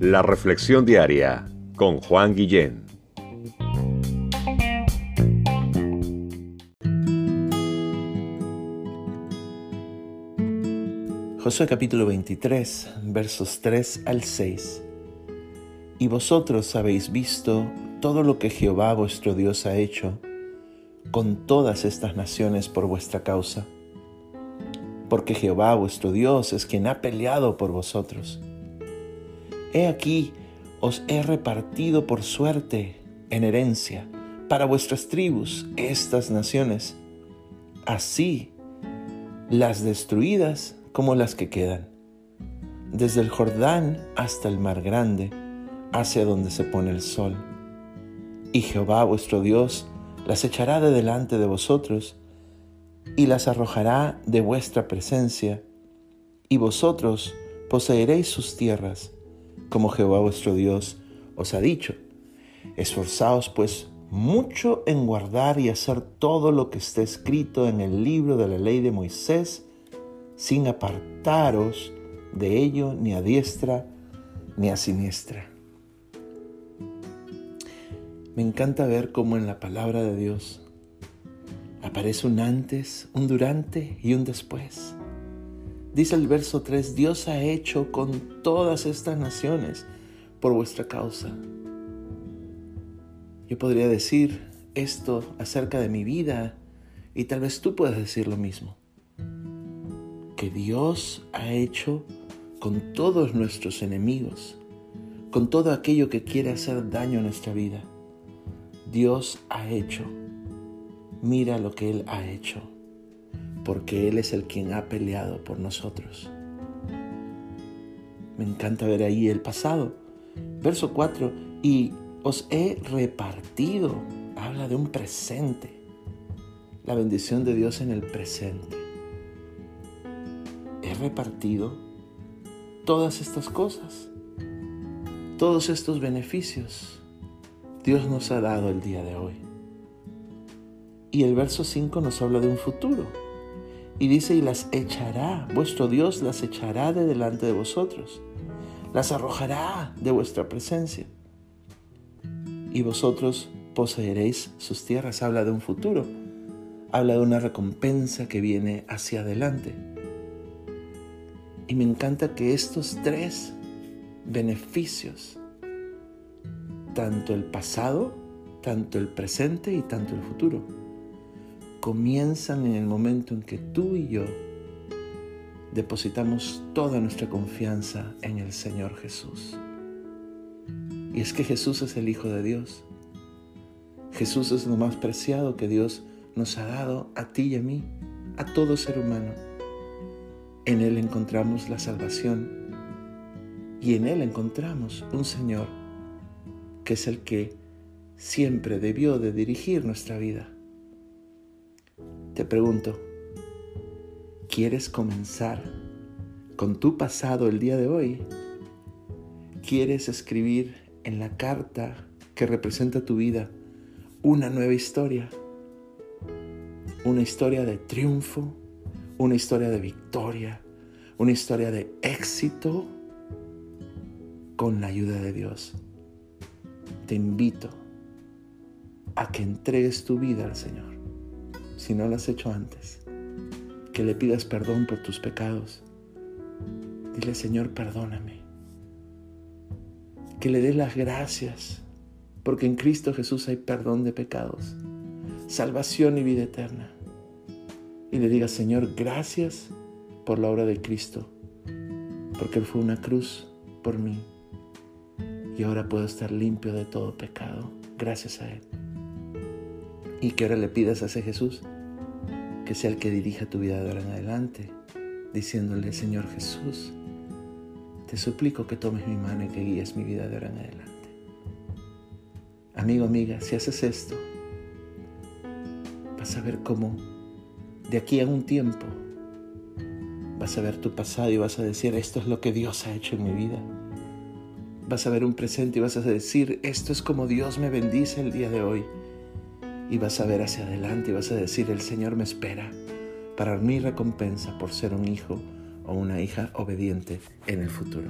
La Reflexión Diaria con Juan Guillén. Josué capítulo 23, versos 3 al 6. Y vosotros habéis visto todo lo que Jehová vuestro Dios ha hecho con todas estas naciones por vuestra causa. Porque Jehová vuestro Dios es quien ha peleado por vosotros He aquí, os he repartido por suerte en herencia para vuestras tribus estas naciones, así las destruidas como las que quedan, desde el Jordán hasta el mar grande, hacia donde se pone el sol. Y Jehová vuestro Dios las echará de delante de vosotros y las arrojará de vuestra presencia, y vosotros poseeréis sus tierras como Jehová vuestro Dios os ha dicho. Esforzaos pues mucho en guardar y hacer todo lo que esté escrito en el libro de la ley de Moisés, sin apartaros de ello ni a diestra ni a siniestra. Me encanta ver cómo en la palabra de Dios aparece un antes, un durante y un después. Dice el verso 3, Dios ha hecho con todas estas naciones por vuestra causa. Yo podría decir esto acerca de mi vida y tal vez tú puedas decir lo mismo. Que Dios ha hecho con todos nuestros enemigos, con todo aquello que quiere hacer daño a nuestra vida. Dios ha hecho. Mira lo que Él ha hecho porque Él es el quien ha peleado por nosotros. Me encanta ver ahí el pasado. Verso 4, y os he repartido, habla de un presente, la bendición de Dios en el presente. He repartido todas estas cosas, todos estos beneficios. Dios nos ha dado el día de hoy. Y el verso 5 nos habla de un futuro y dice, y las echará, vuestro Dios las echará de delante de vosotros, las arrojará de vuestra presencia. Y vosotros poseeréis sus tierras. Habla de un futuro, habla de una recompensa que viene hacia adelante. Y me encanta que estos tres beneficios, tanto el pasado, tanto el presente y tanto el futuro, comienzan en el momento en que tú y yo depositamos toda nuestra confianza en el Señor Jesús. Y es que Jesús es el Hijo de Dios. Jesús es lo más preciado que Dios nos ha dado a ti y a mí, a todo ser humano. En Él encontramos la salvación y en Él encontramos un Señor que es el que siempre debió de dirigir nuestra vida. Te pregunto, ¿quieres comenzar con tu pasado el día de hoy? ¿Quieres escribir en la carta que representa tu vida una nueva historia? Una historia de triunfo, una historia de victoria, una historia de éxito con la ayuda de Dios. Te invito a que entregues tu vida al Señor si no lo has hecho antes, que le pidas perdón por tus pecados. Dile, Señor, perdóname. Que le des las gracias, porque en Cristo Jesús hay perdón de pecados, salvación y vida eterna. Y le diga, Señor, gracias por la obra de Cristo, porque Él fue una cruz por mí. Y ahora puedo estar limpio de todo pecado, gracias a Él y que ahora le pidas a ese Jesús que sea el que dirija tu vida de ahora en adelante, diciéndole, Señor Jesús, te suplico que tomes mi mano y que guíes mi vida de ahora en adelante. Amigo, amiga, si haces esto, vas a ver cómo de aquí a un tiempo vas a ver tu pasado y vas a decir, esto es lo que Dios ha hecho en mi vida. Vas a ver un presente y vas a decir, esto es como Dios me bendice el día de hoy y vas a ver hacia adelante y vas a decir, el Señor me espera para mi recompensa por ser un hijo o una hija obediente en el futuro.